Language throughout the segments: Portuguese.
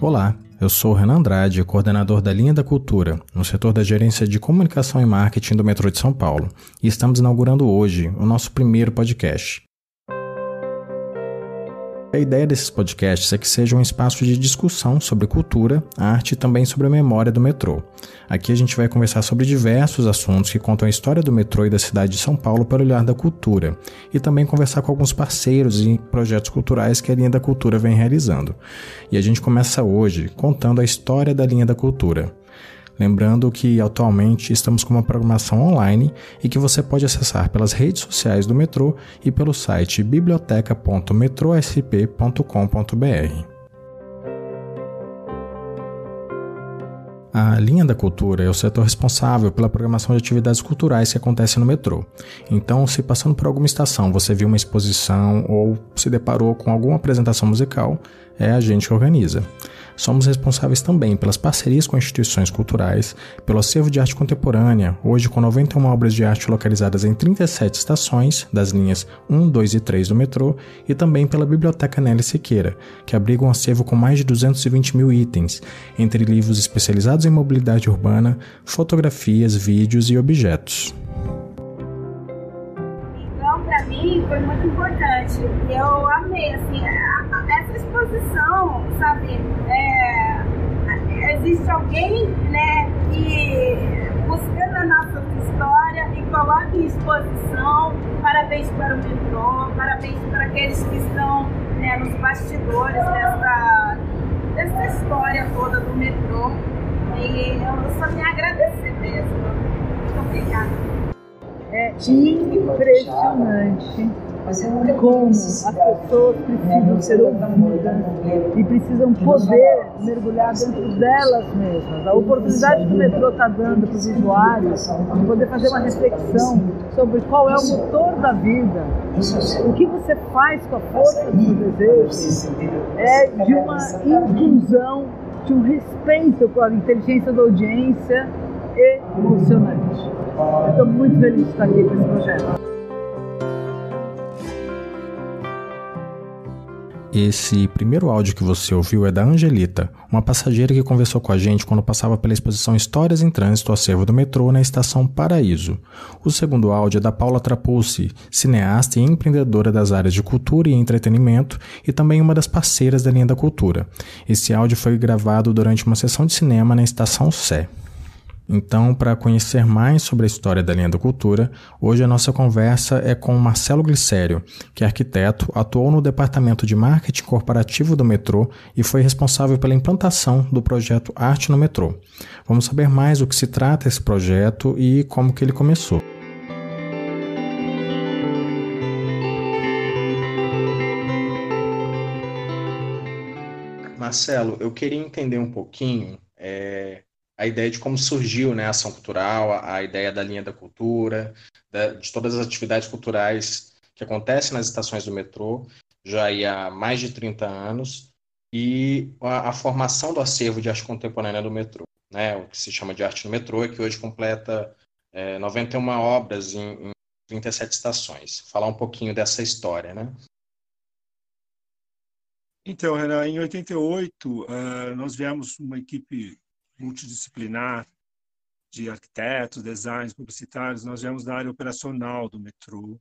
Olá, eu sou Renan Andrade, coordenador da Linha da Cultura, no setor da gerência de comunicação e marketing do metrô de São Paulo, e estamos inaugurando hoje o nosso primeiro podcast. A ideia desses podcasts é que seja um espaço de discussão sobre cultura, arte e também sobre a memória do metrô. Aqui a gente vai conversar sobre diversos assuntos que contam a história do metrô e da cidade de São Paulo pelo olhar da cultura, e também conversar com alguns parceiros e projetos culturais que a linha da cultura vem realizando. E a gente começa hoje contando a história da linha da cultura. Lembrando que atualmente estamos com uma programação online e que você pode acessar pelas redes sociais do metrô e pelo site biblioteca.metrosp.com.br. A linha da cultura é o setor responsável pela programação de atividades culturais que acontecem no metrô. Então, se passando por alguma estação você viu uma exposição ou se deparou com alguma apresentação musical, é a gente que organiza. Somos responsáveis também pelas parcerias com instituições culturais, pelo acervo de arte contemporânea, hoje com 91 obras de arte localizadas em 37 estações, das linhas 1, 2 e 3 do metrô, e também pela Biblioteca Nelly Siqueira, que abriga um acervo com mais de 220 mil itens, entre livros especializados em mobilidade urbana, fotografias, vídeos e objetos. Mim, foi muito importante. Eu amei, assim, essa exposição, sabe? É, existe alguém, né, que buscando a nossa história e coloca em exposição. Parabéns para o metrô, parabéns para aqueles que estão né, nos bastidores dessa, dessa história toda do metrô. E eu só me agradecer mesmo. Muito obrigada. É impressionante. Como as pessoas precisam ser ouvidas e precisam poder mergulhar dentro delas mesmas. A oportunidade que o metrô está dando para os usuários de poder fazer uma reflexão sobre qual é o motor da vida, o que você faz com a força do seu desejo, é de uma inclusão, de um respeito com a inteligência da audiência emocionante. Eu estou muito feliz de estar aqui com esse projeto. Esse primeiro áudio que você ouviu é da Angelita, uma passageira que conversou com a gente quando passava pela exposição Histórias em Trânsito Acervo do Metrô na estação Paraíso. O segundo áudio é da Paula Trapulsi, cineasta e empreendedora das áreas de cultura e entretenimento e também uma das parceiras da linha da cultura. Esse áudio foi gravado durante uma sessão de cinema na estação Sé. Então, para conhecer mais sobre a história da linha da cultura, hoje a nossa conversa é com Marcelo Glicério, que é arquiteto, atuou no departamento de marketing corporativo do metrô e foi responsável pela implantação do projeto Arte no Metrô. Vamos saber mais o que se trata esse projeto e como que ele começou. Marcelo, eu queria entender um pouquinho a ideia de como surgiu né, a ação cultural, a, a ideia da linha da cultura, da, de todas as atividades culturais que acontecem nas estações do metrô, já há mais de 30 anos, e a, a, formação do acervo de arte contemporânea do metrô, né, o que se chama de arte no metrô, e que hoje completa é, 91 obras em, em 37 estações. Falar um pouquinho dessa história, né? Então, Renan, em 88, uh, eh, nós viemos uma equipe multidisciplinar de arquitetos, designers, publicitários, nós viemos da área operacional do metrô.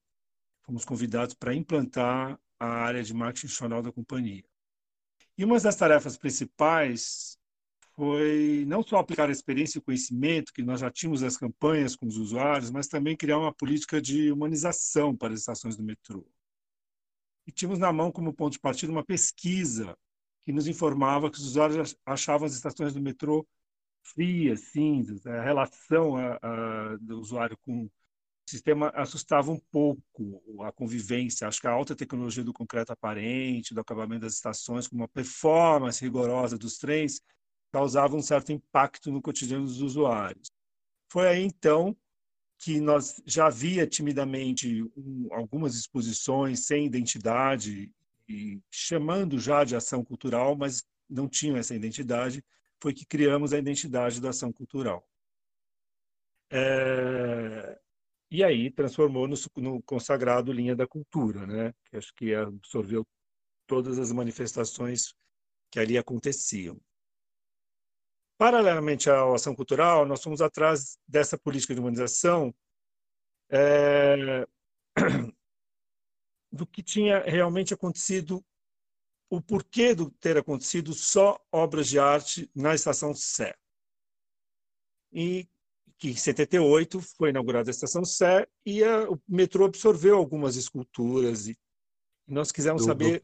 Fomos convidados para implantar a área de marketing institucional da companhia. E uma das tarefas principais foi não só aplicar a experiência e o conhecimento que nós já tínhamos das campanhas com os usuários, mas também criar uma política de humanização para as estações do metrô. E tínhamos na mão como ponto de partida uma pesquisa que nos informava que os usuários achavam as estações do metrô frias, cinzas, a relação a, a, do usuário com o sistema assustava um pouco a convivência. Acho que a alta tecnologia do concreto aparente, do acabamento das estações, com uma performance rigorosa dos trens, causava um certo impacto no cotidiano dos usuários. Foi aí, então, que nós já havia timidamente um, algumas exposições sem identidade e chamando já de ação cultural, mas não tinham essa identidade, foi que criamos a identidade da ação cultural. É, e aí transformou no, no, consagrado Linha da Cultura, né? que acho que absorveu todas as manifestações que ali aconteciam. Paralelamente à ação cultural, nós fomos atrás dessa política de humanização é, do que tinha realmente acontecido, o porquê de ter acontecido só obras de arte na estação Sé. E que em 78 foi inaugurada a estação Sé e a, o metrô absorveu algumas esculturas e nós quisemos do, saber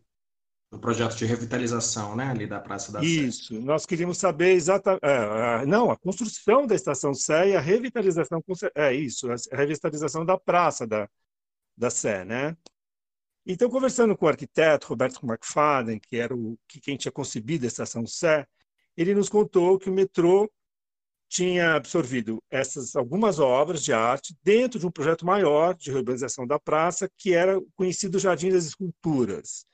do, do, projeto de revitalização, né, ali da Praça da Isso, Sé. nós queríamos saber exatamente, é, não, a construção da estação Sé e a revitalização, é isso, a revitalização da praça da, da Sé, né? Então, conversando com o arquiteto Roberto McFadden, que era o que quem tinha concebido a estação Sé, ele nos contou que o metrô tinha absorvido essas algumas obras de arte dentro de um projeto maior de reurbanização da praça, que era o conhecido Jardim das Esculturas,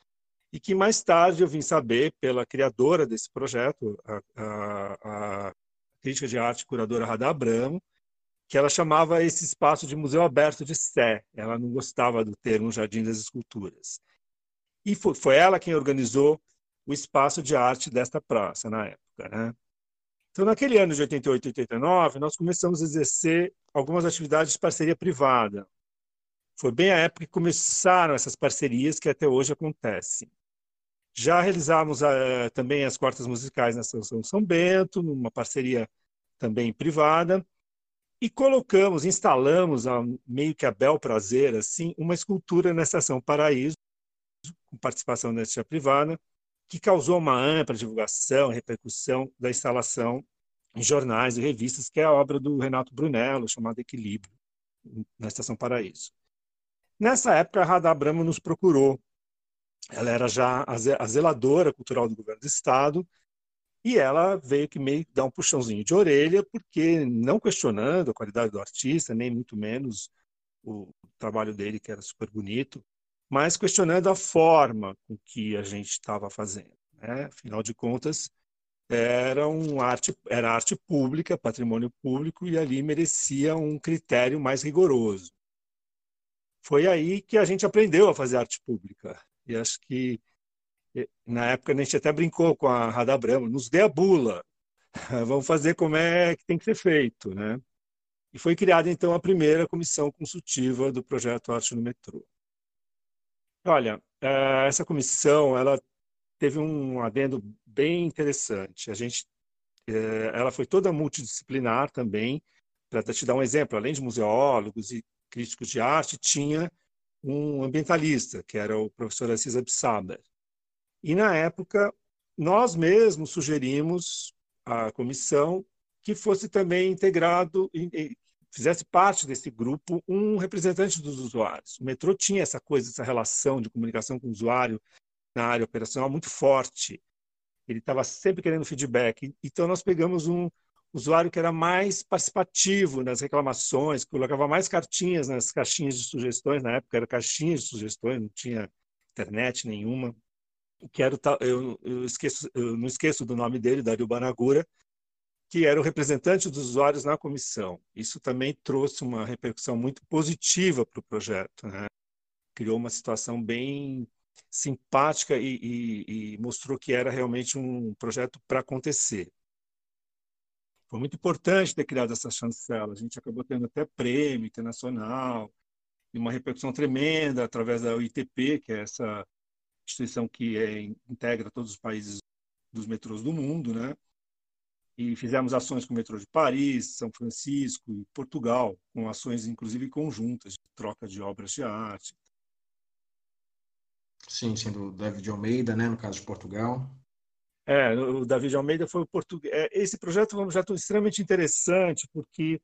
e que mais tarde eu vim saber pela criadora desse projeto, a, a, a crítica de arte curadora Radha Abramo, que ela chamava esse espaço de museu aberto de Sé. Ela não gostava do termo Jardim das Esculturas. E foi, foi ela quem organizou o espaço de arte desta praça na época. Né? Então, naquele ano de 88 e 89, nós começamos a exercer algumas atividades de parceria privada. Foi bem a época que começaram essas parcerias que até hoje acontecem. Já realizamos uh, também as quartas musicais na Estação São Bento, numa parceria também privada, e colocamos, instalamos, meio que a bel prazer, assim, uma escultura na Estação Paraíso, com participação da iniciativa privada, que causou uma ampla divulgação repercussão da instalação em jornais e revistas, que é a obra do Renato Brunello, chamada Equilíbrio, na Estação Paraíso. Nessa época, a Radha Abramo nos procurou. Ela era já a zeladora cultural do governo do Estado e ela veio que meio dar um puxãozinho de orelha, porque não questionando a qualidade do artista, nem muito menos o trabalho dele, que era super bonito, mas questionando a forma com que a gente estava fazendo. Né? Afinal de contas, era, um arte, era arte pública, patrimônio público, e ali merecia um critério mais rigoroso. Foi aí que a gente aprendeu a fazer arte pública. E acho que na época a gente até brincou com a Radha Brahma, nos dê a bula, vamos fazer como é que tem que ser feito, né? E foi criada então a primeira comissão consultiva do projeto Arte no Metrô. Olha, eh, essa comissão ela teve um adendo bem interessante. A gente, eh, ela foi toda multidisciplinar também. Para te dar um exemplo, além de museólogos e críticos de arte, tinha um ambientalista, que era o professor Assis Absaber. E, na época, nós mesmos sugerimos à comissão que fosse também integrado, fizesse parte desse grupo, um representante dos usuários. O metrô tinha essa coisa, essa relação de comunicação com o usuário na área operacional muito forte. Ele estava sempre querendo feedback. Então, nós pegamos um usuário que era mais participativo nas reclamações, colocava mais cartinhas nas caixinhas de sugestões. Na época, era caixinhas de sugestões, não tinha internet nenhuma eu, eu, esqueço, eu não esqueço do nome dele, Dario Banagura, que era o representante dos usuários na comissão. Isso também trouxe uma repercussão muito positiva para o projeto. Né? Criou uma situação bem simpática e, e, e mostrou que era realmente um projeto para acontecer. Foi muito importante ter criado essa chancela. A gente acabou tendo até prêmio internacional e uma repercussão tremenda através da UITP, que é essa instituição que é, integra todos os países dos metrôs do mundo, né? E fizemos ações com o metrô de Paris, São Francisco e Portugal, com ações inclusive conjuntas, de troca de obras de arte. Sim, sendo David Almeida, né, no caso de Portugal. É, o David Almeida foi o português. É, esse projeto é um projeto extremamente interessante porque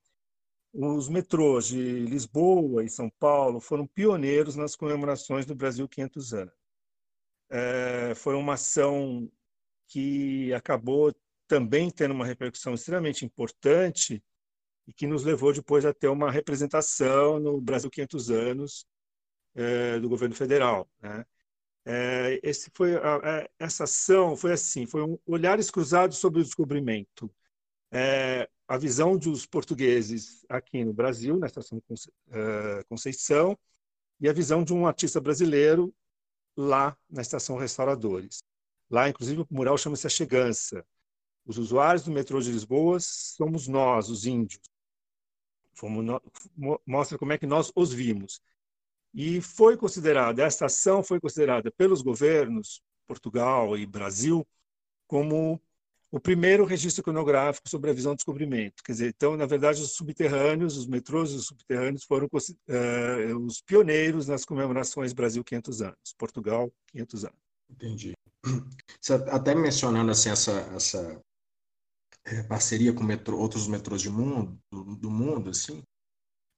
os metrôs de Lisboa e São Paulo foram pioneiros nas comemorações do Brasil 500 anos é, foi uma ação que acabou também tendo uma repercussão extremamente importante e que nos levou depois a ter uma representação no Brasil 500 anos é, do governo federal. Né? É, esse foi a, a, essa ação foi assim, foi um olhares cruzados sobre o descobrimento. É, a visão dos portugueses aqui no Brasil, na estação é, Conceição, e a visão de um artista brasileiro lá na Estação Restauradores. Lá, inclusive, o mural chama-se A Chegança. Os usuários do metrô de Lisboa somos nós, os índios. No... Mostra como é que nós os vimos. E foi considerada, essa ação foi considerada pelos governos, Portugal e Brasil, como o primeiro registro iconográfico sobre a visão do descobrimento. Quer dizer, então, na verdade, os subterrâneos, os metrôs os subterrâneos foram uh, os pioneiros nas comemorações Brasil 500 anos, Portugal 500 anos. Entendi. Você até mencionando assim essa, essa é, parceria com metrô, outros metrôs do mundo, do, do mundo, assim,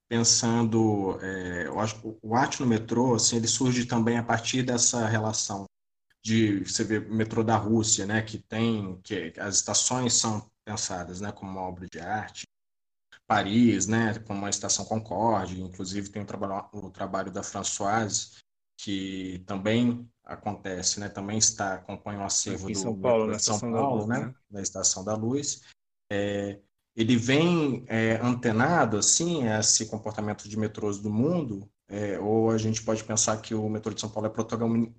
pensando, é, eu acho o arte no metrô, assim, ele surge também a partir dessa relação de você vê o metrô da Rússia, né, que tem que as estações são pensadas, né, como uma obra de arte. Paris, né, como a estação Concorde, inclusive tem o trabalho, o trabalho da Françoise, que também acontece, né, também está compõe um acervo do São Paulo, na São Paulo, da Luz, né, Estação da Luz. É, ele vem é, antenado assim a esse comportamento de metrôs do mundo é, ou a gente pode pensar que o metrô de São Paulo é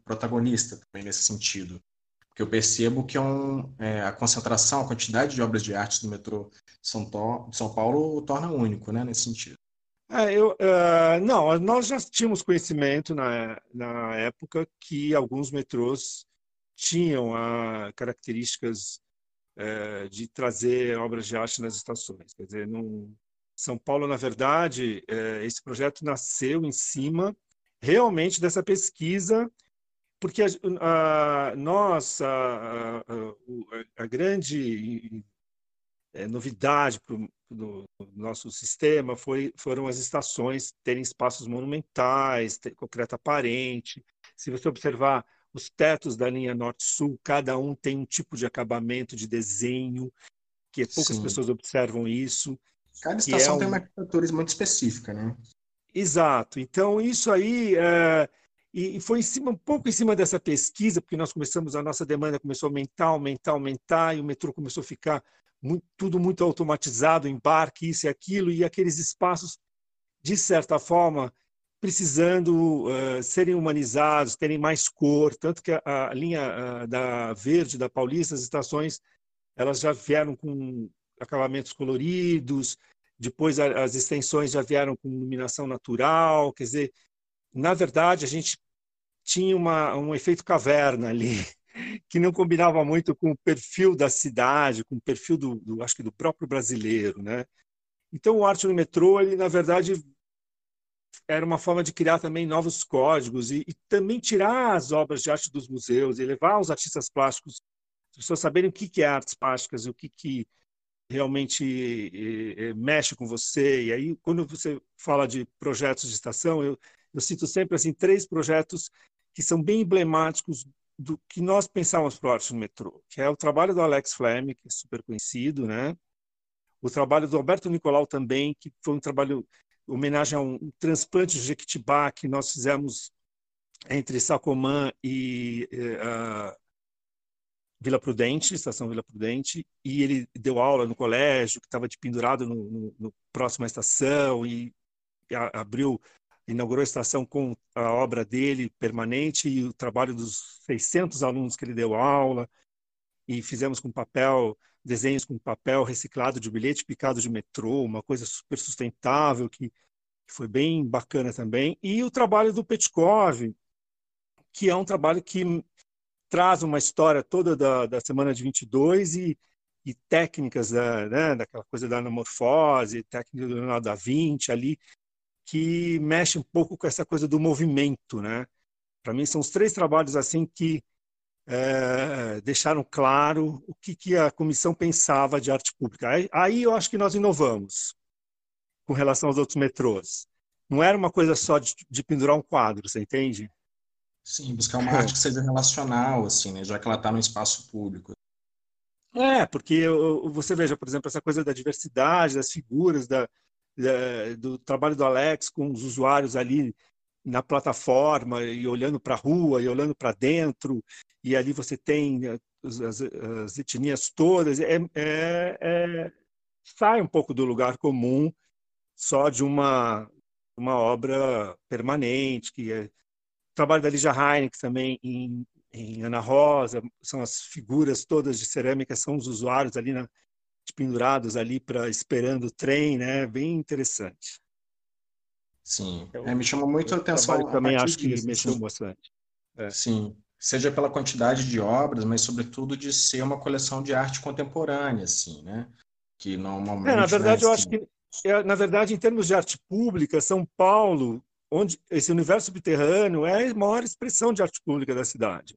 protagonista também nesse sentido. Porque eu percebo que é um, é, a concentração, a quantidade de obras de arte do metrô de São, de São Paulo torna único né, nesse sentido. É, eu, uh, não, nós já tínhamos conhecimento na, na época que alguns metrôs tinham uh, características uh, de trazer obras de arte nas estações. Quer dizer, não, são Paulo, na verdade, é, esse projeto nasceu em cima realmente dessa pesquisa, porque a, a nós, a, a, a grande é, novidade para o nosso sistema foi, foram as estações terem espaços monumentais, ter concreto aparente. Se você observar os tetos da linha norte-sul, cada um tem um tipo de acabamento, de desenho, que poucas Sim. pessoas observam isso. Cada é estação é um... tem uma arquitetura muito específica, né? Exato. Então, isso aí. É... E foi em cima, um pouco em cima dessa pesquisa, porque nós começamos, a nossa demanda começou a aumentar, aumentar, aumentar, e o metrô começou a ficar muito, tudo muito automatizado, embarque, isso e aquilo, e aqueles espaços, de certa forma, precisando uh, serem humanizados, terem mais cor, tanto que a, a linha da Verde, da Paulista, as estações, elas já vieram com acabamentos coloridos, depois as extensões já vieram com iluminação natural, quer dizer, na verdade a gente tinha uma, um efeito caverna ali, que não combinava muito com o perfil da cidade, com o perfil do, do acho que do próprio brasileiro, né? Então o arte no metrô, ele na verdade era uma forma de criar também novos códigos e, e também tirar as obras de arte dos museus e levar os artistas plásticos, as pessoas saberem o que que é artes plásticas e o que que realmente mexe com você. E aí, quando você fala de projetos de estação, eu, eu cito sempre assim três projetos que são bem emblemáticos do que nós pensávamos para o Arte no Metrô, que é o trabalho do Alex Flemme, que é super conhecido, né? O trabalho do Alberto Nicolau também, que foi um trabalho homenagem a um transplante de Jequitibá que nós fizemos entre Sacomã e uh, Vila Prudente, estação Vila Prudente, e ele deu aula no colégio, que estava de pendurado no, no, no próximo à estação, e, a, abriu, inaugurou a estação com a obra dele permanente e o trabalho dos 600 alunos que ele deu aula, e fizemos com papel, desenhos com papel reciclado de bilhete picado de metrô, uma coisa super sustentável, que, que foi bem bacana também, e o trabalho do Petkov, que é um trabalho que traz uma história toda da, da semana de 22 e, e técnicas da, né, daquela coisa da anamorfose, técnica do Leonardo da Vinci ali, que mexe um pouco com essa coisa do movimento, né? Para mim são os três trabalhos assim que é, deixaram claro o que, que, a comissão pensava de arte pública. Aí, aí, eu acho que nós inovamos com relação aos outros metrôs. Não era uma coisa só de, de pendurar um quadro, você entende? Sim, buscar uma arte que seja relacional, assim, né? Já que ela está no espaço público. É, porque você veja, por exemplo, essa coisa da diversidade, das figuras, da, da do trabalho do Alex com os usuários ali na plataforma e olhando para a rua e olhando para dentro, e ali você tem as, as, as etnias todas, é, é, é, sai um pouco do lugar comum só de uma, uma obra permanente, que é, trabalho da Lígia Heineken também em em Ana Rosa, são as figuras todas de cerâmica, são os usuários ali na, pendurados ali para esperando o trem, né? Bem interessante. Sim, então, é, me chamou muito a atenção. Também acho que disso, mexeu assim. bastante. É. Sim, seja pela quantidade de obras, mas sobretudo de ser uma coleção de arte contemporânea, assim, né? Que normalmente. É, na verdade, né, eu acho que, é, na verdade, em termos de arte pública, São Paulo, onde esse universo subterrâneo é a maior expressão de arte pública da cidade.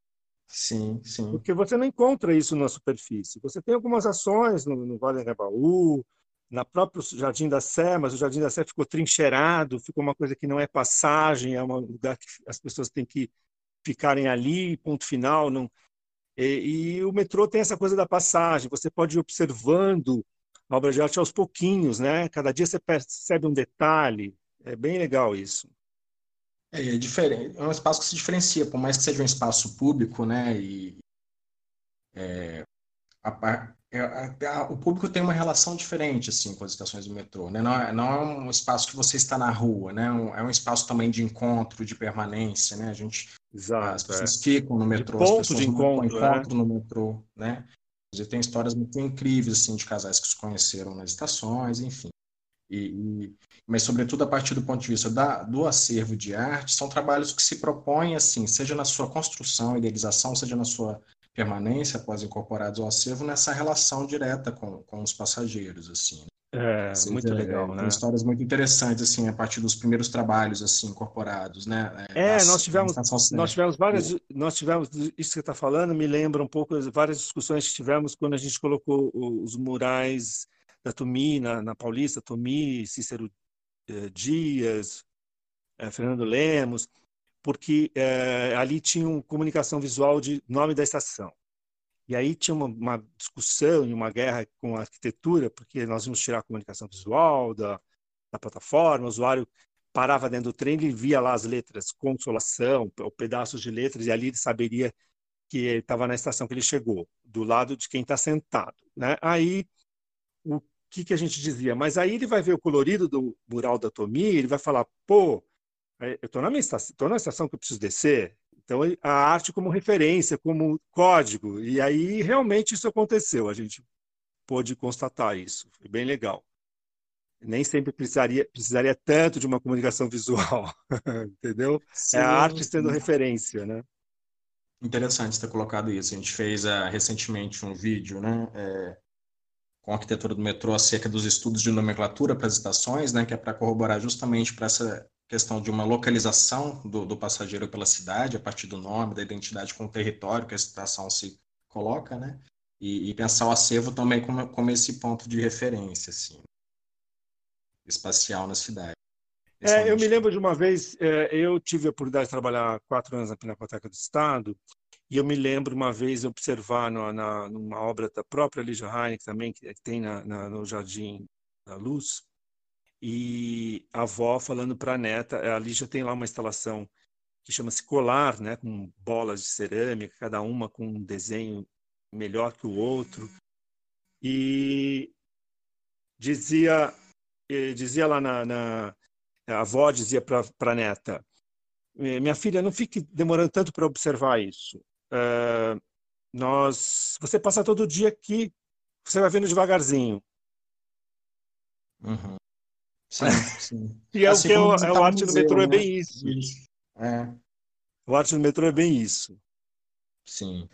Sim, sim. Porque você não encontra isso na superfície. Você tem algumas ações no, no Vale do Baú, na próprio Jardim da Sé, mas o Jardim da Sé ficou trincheirado, ficou uma coisa que não é passagem, é um lugar que as pessoas têm que ficarem ali, ponto final. Não... E, e o metrô tem essa coisa da passagem, você pode ir observando a obra de arte aos pouquinhos, né? Cada dia você percebe um detalhe, é bem legal isso. É, é diferente, é um espaço que se diferencia, por mais que seja um espaço público, né? E é, a, é, a, a, o público tem uma relação diferente assim com as estações do metrô, né? Não é, não é um espaço que você está na rua, né? É um espaço também de encontro, de permanência, né? A gente Exato, as pessoas é. ficam no metrô, de ponto as pessoas de encontro, encontro no metrô, né? E tem histórias muito incríveis assim de casais que se conheceram nas estações, enfim. E, e, mas sobretudo a partir do ponto de vista da, do acervo de arte, são trabalhos que se propõem assim, seja na sua construção, idealização, seja na sua permanência após incorporados ao acervo, nessa relação direta com, com os passageiros, assim. É, seja, muito legal, é, né? histórias muito interessantes, assim, a partir dos primeiros trabalhos, assim, incorporados, né? É, é nós tivemos, nós tivemos várias, nós tivemos, isso que você está falando me lembra um pouco várias discussões que tivemos quando a gente colocou os murais da Tumi, na, na Paulista, Tumi, Cícero eh, Dias, eh, Fernando Lemos, porque eh, ali tinha uma comunicação visual de nome da estação. E aí tinha uma, uma, discussão e uma guerra com a arquitetura, porque nós íamos tirar a comunicação visual da, da plataforma, o usuário parava dentro do trem e via lá as letras consolação, ou pedaços de letras, e ali ele saberia que estava na estação que ele chegou, do lado de quem está sentado. Né? Aí o que, que a gente dizia? Mas aí ele vai ver o colorido do mural da Tomi, ele vai falar, pô, é, eu estou na minha estação, estou na estação que eu preciso descer. Então a arte como referência, como código. E aí realmente isso aconteceu. A gente pôde constatar isso. Foi bem legal. Nem sempre precisaria, precisaria tanto de uma comunicação visual, entendeu? Sim, é a arte sendo sim. referência, né? Interessante ter colocado isso. A gente fez uh, recentemente um vídeo, né? É, com a arquitetura do metrô acerca dos estudos de nomenclatura para as estações, né, que é para corroborar justamente para essa questão de uma localização do, do, passageiro pela cidade, a partir do nome, da identidade com o território que a estação se coloca, né, e, e pensar o acervo também como, como esse ponto de referência, assim, espacial na cidade. É, eu me lembro de uma vez, é, eu tive a oportunidade de trabalhar quatro anos na Pinacoteca do Estado, e eu me lembro uma vez observar na, numa obra da própria Lígia Heineken também, que tem na, na, no Jardim da Luz, e a avó falando para a neta, a Lígia tem lá uma instalação que chama-se Colar, né, com bolas de cerâmica, cada uma com um desenho melhor que o outro. E dizia, dizia lá na, na a avó dizia para a neta, minha filha, não fique demorando tanto para observar isso. Uh, nós, você passa todo dia aqui, você vai vendo devagarzinho. Uhum. Sim, sim. e é assim o que é, o, é o arte no metrô, né? é bem isso. É. O arte no metrô é bem isso. Sim.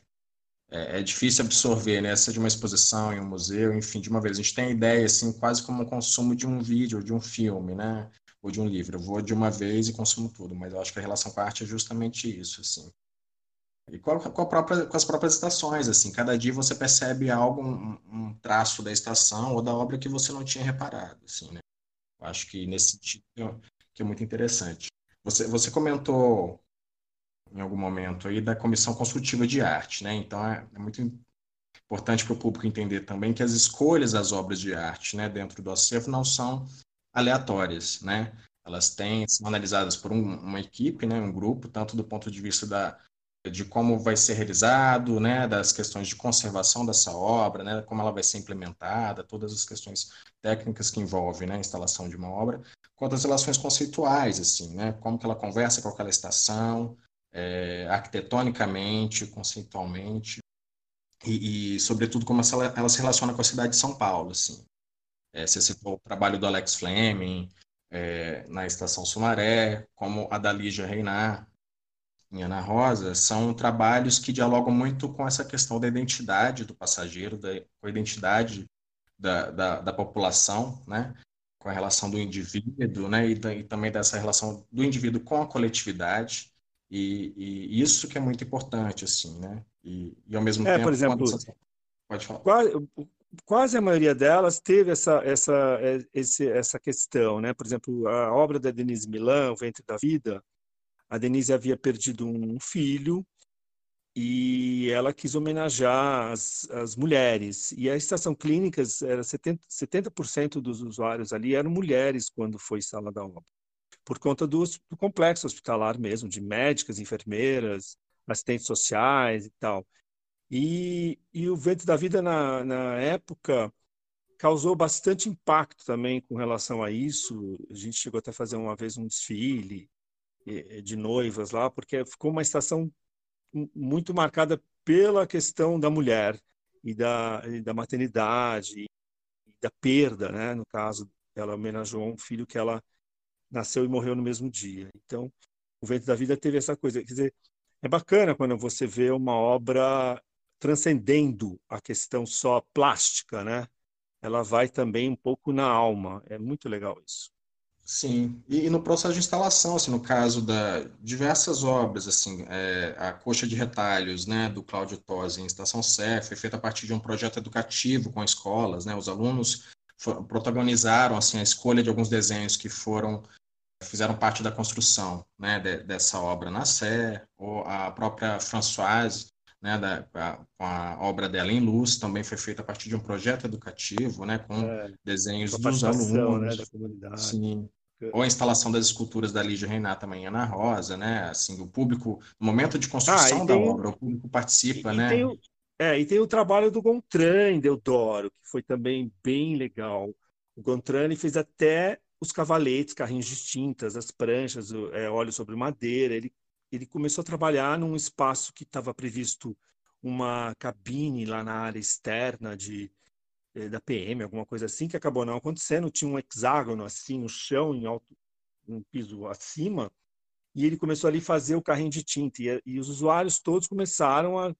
É, é, difícil absorver, né? Seja de uma exposição em um museu, enfim, de uma vez. A gente tem a ideia, assim, quase como um consumo de um vídeo, de um filme, né? Ou de um livro. Eu vou de uma vez e consumo tudo, mas eu acho que a relação com a arte é justamente isso, assim. E com, a, com, a própria, com, as próprias estações, assim, cada dia você percebe algo, um, um, traço da estação ou da obra que você não tinha reparado, assim, né? Eu acho que nesse sentido que é muito interessante. Você, você comentou em algum momento aí da comissão construtiva de arte, né? Então é, é muito importante para o público entender também que as escolhas das obras de arte, né, dentro do acervo não são aleatórias, né? Elas têm são analisadas por um, uma equipe, né, um grupo, tanto do ponto de vista da de como vai ser realizado, né, das questões de conservação dessa obra, né, como ela vai ser implementada, todas as questões técnicas que envolvem né, a instalação de uma obra, quanto às relações conceituais, assim, né, como que ela conversa com aquela estação, é, arquitetonicamente, conceitualmente, e, e, sobretudo, como ela, ela, se relaciona com a cidade de São Paulo. Assim. É, você citou o trabalho do Alex Fleming é, na Estação Sumaré, como a da Lígia Reinar, em Ana Rosa, são trabalhos que dialogam muito com essa questão da identidade do passageiro, da, com a identidade da, da, da população, né? com a relação do indivíduo, né? E, da, e, também dessa relação do indivíduo com a coletividade. E, e, isso que é muito importante, assim, né? E, e ao mesmo é, tempo... por exemplo, pode falar. Quase, quase a maioria delas teve essa, essa, é, esse, essa questão, né? Por exemplo, a obra da Denise Milan, O Ventre da Vida, a Denise havia perdido um filho e ela quis homenagear as, as mulheres. E a estação clínicas, era 70%, 70 dos usuários ali eram mulheres quando foi sala da obra, por conta do, do complexo hospitalar mesmo, de médicas, enfermeiras, assistentes sociais e tal. E, e o Vento da Vida, na, na época, causou bastante impacto também com relação a isso. A gente chegou até a fazer uma vez um desfile de noivas lá, porque ficou uma estação muito marcada pela questão da mulher e da, e da maternidade e da perda, né? No caso, ela homenageou um filho que ela nasceu e morreu no mesmo dia. Então, o Vento da Vida teve essa coisa. Quer dizer, é bacana quando você vê uma obra transcendendo a questão só plástica, né? Ela vai também um pouco na alma. É muito legal isso. Sim, e, e, no processo de instalação, assim, no caso da diversas obras, assim, é, a coxa de retalhos, né, do Cláudio Tosi em Estação Sé, foi feita a partir de um projeto educativo com escolas, né, os alunos for, protagonizaram, assim, a escolha de alguns desenhos que foram, fizeram parte da construção, né, de, dessa obra na Sé, ou a própria Françoise, né, da, a, com a obra dela em luz, também foi feita a partir de um projeto educativo, né, com é, desenhos dos né, alunos. Né, da comunidade. Sim. Ou a instalação das esculturas da Lígia Renata também Ana Rosa, né? Assim, o público, no momento de construção ah, da obra, o público participa, e, né? E o, é, e tem o trabalho do Gontran Deodoro, que foi também bem legal. O Gontran fez até os cavaletes, carrinhos de tintas, as pranchas, é, óleo sobre madeira. Ele, ele começou a trabalhar num espaço que estava previsto uma cabine lá na área externa de, da PM, alguma coisa assim, que acabou não acontecendo. Tinha um hexágono assim no chão, em alto, um piso acima, e ele começou ali a fazer o carrinho de tinta. E, e os usuários todos começaram a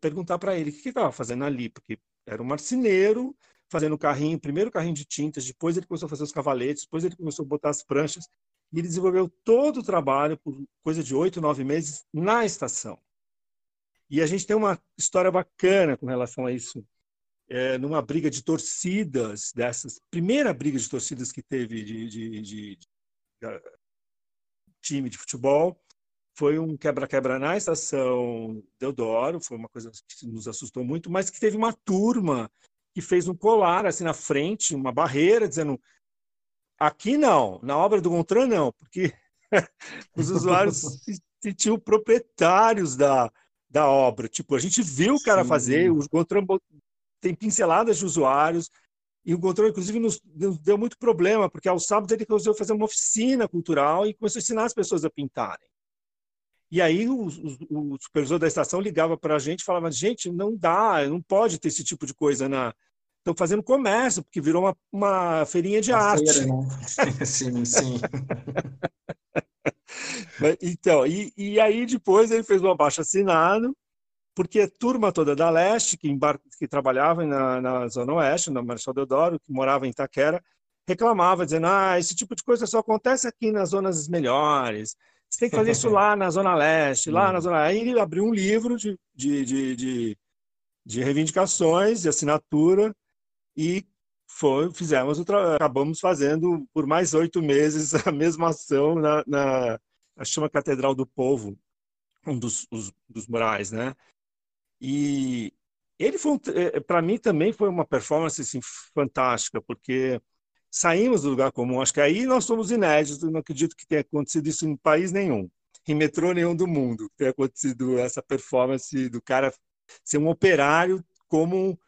perguntar para ele o que ele estava fazendo ali, porque era um marceneiro fazendo o carrinho, primeiro o carrinho de tintas, depois ele começou a fazer os cavaletes, depois ele começou a botar as pranchas, e ele desenvolveu todo o trabalho por coisa de oito, nove meses na estação. E a gente tem uma história bacana com relação a isso é, numa briga de torcidas dessas, primeira briga de torcidas que teve de, de, de, de time de futebol, foi um quebra-quebra na estação Deodoro, foi uma coisa que nos assustou muito, mas que teve uma turma que fez um colar assim na frente, uma barreira, dizendo aqui não, na obra do Gontran não, porque os usuários se sentiam proprietários da, da obra. Tipo, a gente viu o cara Sim. fazer, o Gontran tem pinceladas de usuários, e o controle, inclusive, nos, deu muito problema, porque aos sábados ele resolveu fazer uma oficina cultural e começou a ensinar as pessoas a pintarem. E aí o, o, o supervisor da estação ligava para a gente e falava: gente, não dá, não pode ter esse tipo de coisa na. Estão fazendo comércio, porque virou uma, uma feirinha de uma arte. Feira, né? sim, sim. então, e, e aí depois ele fez um abaixo assinado porque a turma toda da leste, que, embar... que trabalhava na, na, Zona Oeste, na Marechal Deodoro, que morava em Itaquera, reclamava, dizendo: ah, esse tipo de coisa só acontece aqui nas zonas melhores, você tem que fazer isso lá na Zona Leste, lá na Zona. Aí ele abriu um livro de, de, de, de, de reivindicações, de assinatura, e foi, fizemos, tra... acabamos fazendo por mais oito meses a mesma ação na, na chama Catedral do Povo, um dos, os, dos murais, né? E ele foi, um, é, para mim também foi uma performance assim, fantástica, porque saímos do lugar comum. Acho que aí nós somos inéditos. Não acredito que tenha acontecido isso em país nenhum, em metrô nenhum do mundo, tenha acontecido essa performance do cara ser um operário como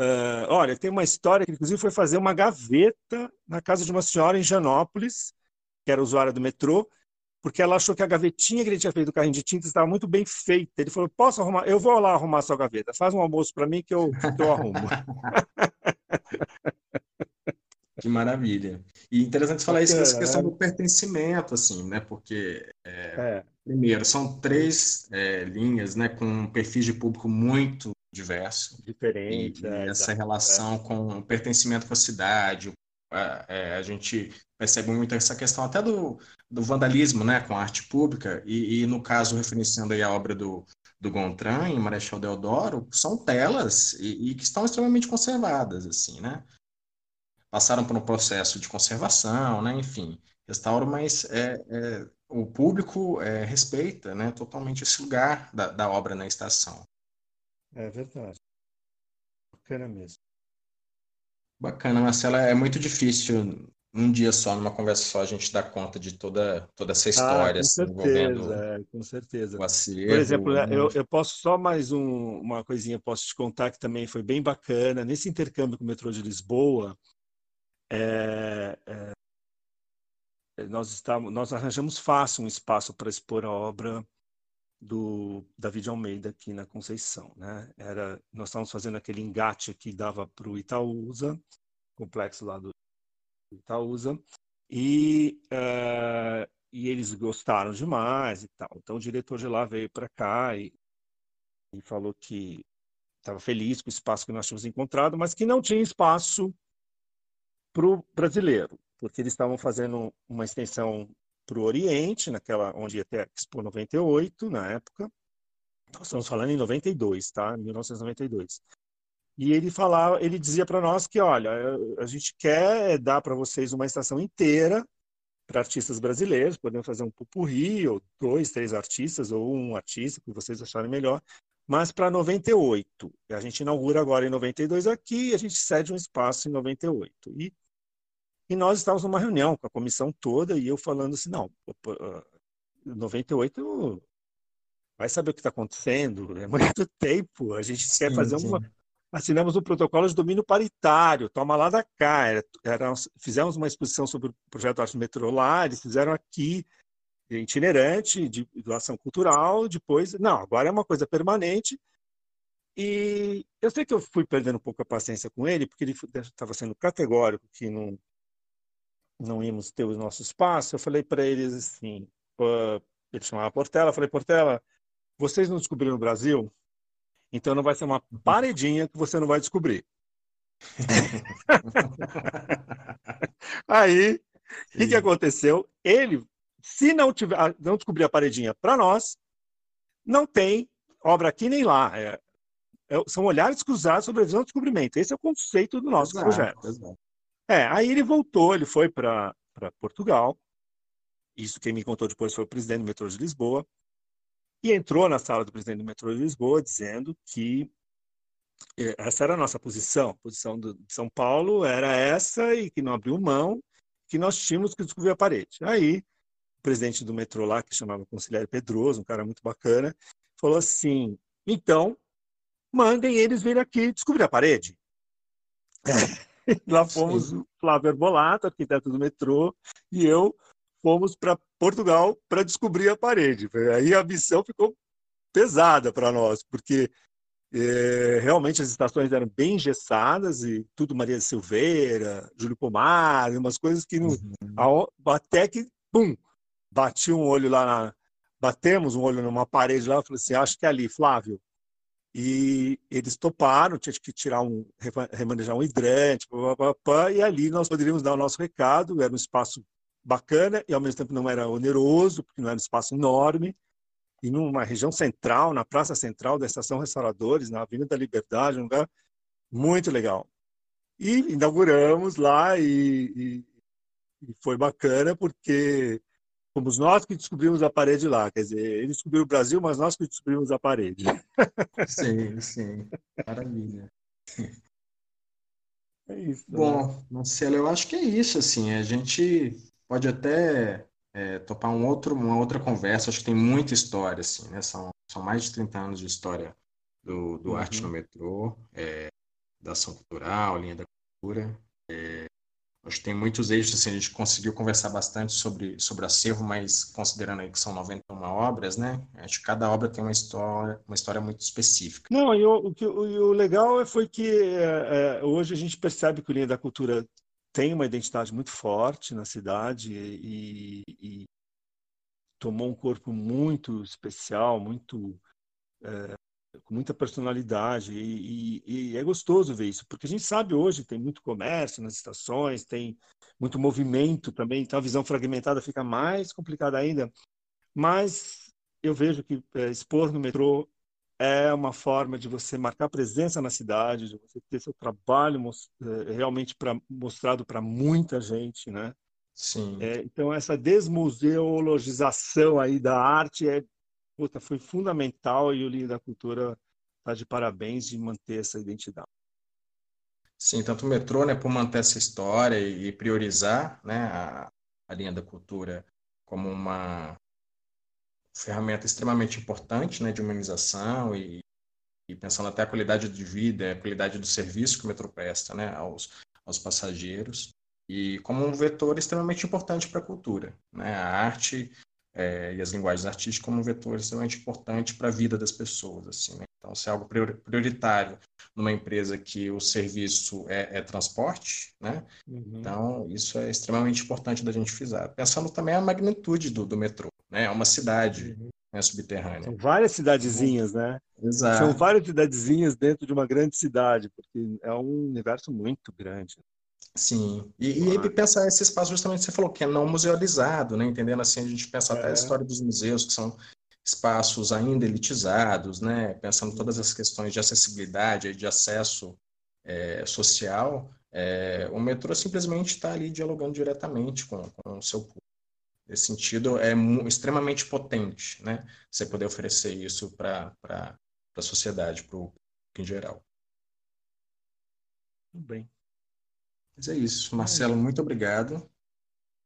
uh, olha, tem uma história que inclusive foi fazer uma gaveta na casa de uma senhora em Janópolis, que era usuária do metrô, porque ela achou que a gavetinha que ele tinha feito do carrinho de tinta estava muito bem feita. Ele falou: Posso arrumar? Eu vou lá arrumar a sua gaveta. Faz um almoço para mim que eu, que eu arrumo. que maravilha. E interessante falar isso essa questão né? do pertencimento, assim, né? Porque, é, é. primeiro, são três é, linhas, né, com um perfil de público muito diverso. Diferente. E, é, essa relação com o pertencimento com a cidade, a gente percebe muito essa questão até do, do vandalismo né, com a arte pública, e, e, no caso, referenciando aí a obra do, do Gontran, em Marechal Deodoro, são telas e, e, que estão extremamente conservadas, assim, né? Passaram por um processo de conservação, né? Enfim, restauram, mas é, é, o público é, respeita né, totalmente esse lugar da, da obra na estação. É verdade. Bacana mesmo. Bacana, Marcela. É muito difícil um dia só, numa conversa só, a gente dá conta de toda, toda essa história. Ah, com assim, certeza, é, com certeza. Acervo, Por exemplo, né? eu, eu posso só mais um, uma coisinha, posso te contar que também foi bem bacana. Nesse intercâmbio com o metrô de Lisboa, é, é, nós, estávamos, nós arranjamos fácil um espaço para expor a obra do David Almeida aqui na Conceição. Né? Era, nós estávamos fazendo aquele engate que dava para o Itaúsa, complexo lá do Itaúsa, e, uh, e eles gostaram demais e tal. Então o diretor de lá veio para cá e, e falou que estava feliz com o espaço que nós tínhamos encontrado, mas que não tinha espaço para o brasileiro, porque eles estavam fazendo uma extensão para o Oriente, naquela onde ia ter a Expo 98, na época. Nós estamos falando em 92, tá? 1992. E ele falava, ele dizia para nós que, olha, a gente quer dar para vocês uma estação inteira para artistas brasileiros, podemos fazer um pupurri, ou dois, três artistas, ou um artista, que vocês acharem melhor, mas para 98. A gente inaugura agora em 92 aqui, a gente cede um espaço em 98. E, e nós estávamos numa reunião com a comissão toda, e eu falando assim, não, 98 vai saber o que está acontecendo, é muito tempo, a gente sim, quer fazer sim. uma assinamos um protocolo de domínio paritário, toma lá da cá. Era, era, fizemos uma exposição sobre o projeto Arte Metrô lá, eles fizeram aqui, itinerante, de doação cultural, depois, não, agora é uma coisa permanente. E eu sei que eu fui perdendo um pouco a paciência com ele, porque ele estava sendo categórico que não, não íamos ter o nosso espaço. Eu falei para eles assim, uh, ele chamava Portela, eu falei, Portela, vocês não descobriram o Brasil? Então não vai ser uma paredinha que você não vai descobrir. Aí, o que, que aconteceu? Ele, se não, tiver, ah, não descobrir a paredinha para nós, não tem obra aqui nem lá. É, é, são olhares cruzados sobre a visão do descobrimento. Esse é o conceito do nosso exato, projeto. Exato. É, aí ele voltou, ele foi para Portugal. Isso quem me contou depois foi o presidente do metrô de Lisboa e entrou na sala do presidente do metrô de Lisboa dizendo que eh, essa era a nossa posição, a posição do, de São Paulo era essa e que não abriu mão, que nós tínhamos que descobrir a parede. Aí, o presidente do metrô lá, que chamava Conselheiro Pedroso, um cara muito bacana, falou assim, então, mandem eles virem aqui descobrir a parede. lá fomos o Flávio Herbolato, arquiteto do metrô, e eu fomos para Portugal para descobrir a parede. Aí a missão ficou pesada para nós, porque é, realmente as estações eram bem engessadas e tudo Maria Silveira, Júlio Pomar, umas coisas que não, uhum. até que pum, bati um olho lá na, batemos um olho numa parede lá, falei assim, acho que é ali, Flávio. E eles toparam, tinha que tirar um remanejar um hidrante, pá, pá, pá, e ali nós poderíamos dar o nosso recado, era um espaço bacana e ao mesmo tempo não era oneroso, porque não era um espaço enorme. E numa região central, na praça central da Estação Restauradores, na Avenida da Liberdade, um lugar muito legal. E inauguramos lá e, e, e foi bacana porque fomos nós que descobrimos a parede lá. Quer dizer, eles descobriram o Brasil, mas nós que descobrimos a parede. Sim, sim. Maravilha. É isso. Né? Bom, Marcelo, eu acho que é isso. Assim, a gente pode até é, topar um outro, uma outra conversa. Acho que tem muita história, assim, né? São, são mais de 30 anos de história do, do uhum. Arte no Metrô, é, da ação cultural, linha da cultura. É, Que tem muitos eixos, assim, a gente conseguiu conversar bastante sobre, sobre acervo, mas considerando aí que são 91 obras, né? Acho que cada obra tem uma história, uma história muito específica. Não, e o, o, o, legal foi que é, é, hoje a gente percebe que o Linha da Cultura tem uma identidade muito forte na cidade e, e tomou um corpo muito especial, muito é, com muita personalidade e, e, e, é gostoso ver isso, porque a gente sabe hoje tem muito comércio nas estações, tem muito movimento também, então a visão fragmentada fica mais complicada ainda. Mas eu vejo que é, expor no metrô é uma forma de você marcar presença na cidade, de você ter seu trabalho é, realmente pra, mostrado para muita gente, né? Sim. É, então essa desmuseologização aí da arte é puta, foi fundamental e o Linha da Cultura está de parabéns de manter essa identidade. Sim, tanto o metrô, né, por manter essa história e priorizar, né, a, a linha da cultura como uma ferramenta extremamente importante, né, de humanização e, e pensando até a qualidade de vida, a qualidade do serviço que o metrô presta, né, aos, aos passageiros e como um vetor extremamente importante para a cultura, né, a arte é, e as linguagens artísticas como um vetor extremamente importante para a vida das pessoas. Assim, né? Então, se é algo prioritário numa empresa que o serviço é, é transporte, né? Uhum. então isso é extremamente importante da gente frisar. Pensando também a magnitude do, do metrô, né? é uma cidade uhum. né, subterrânea. São várias cidadezinhas, né? Exato. São várias cidadezinhas dentro de uma grande cidade, porque é um universo muito grande. Sim, e, e aí pensar esse espaço justamente você falou que é não musealizado, né? Entendendo assim, a gente pensa é. até a é. história dos museus, que são espaços ainda elitizados, né? Pensando todas as questões de acessibilidade, de acesso é, social, é, o metrô simplesmente está ali dialogando diretamente com, com o seu público. Nesse sentido, é extremamente potente, né? Você poder oferecer isso para a sociedade, para o público em geral. Muito bem. Mas é isso. Marcelo, muito obrigado.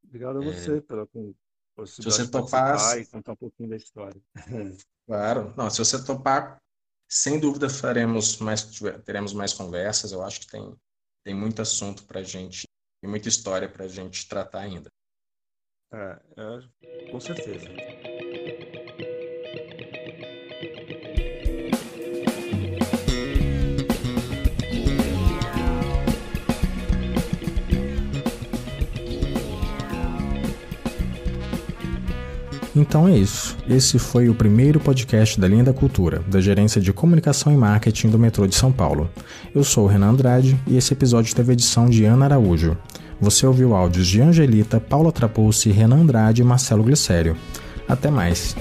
Obrigado a é, você é... pela possibilidade se você topar e contar um pouquinho da história. Claro. Não, se você topar, sem dúvida faremos mais, teremos mais conversas. Eu acho que tem, tem muito assunto para gente e muita história para a gente tratar ainda. É, é, com certeza. Então é isso. Esse foi o primeiro podcast da Linha da Cultura, da Gerência de Comunicação e Marketing do Metrô de São Paulo. Eu sou o Renan Andrade e esse episódio teve edição de Ana Araújo. Você ouviu áudios de Angelita, Paula Trapulsi, Renan Andrade e Marcelo Glicério. Até mais.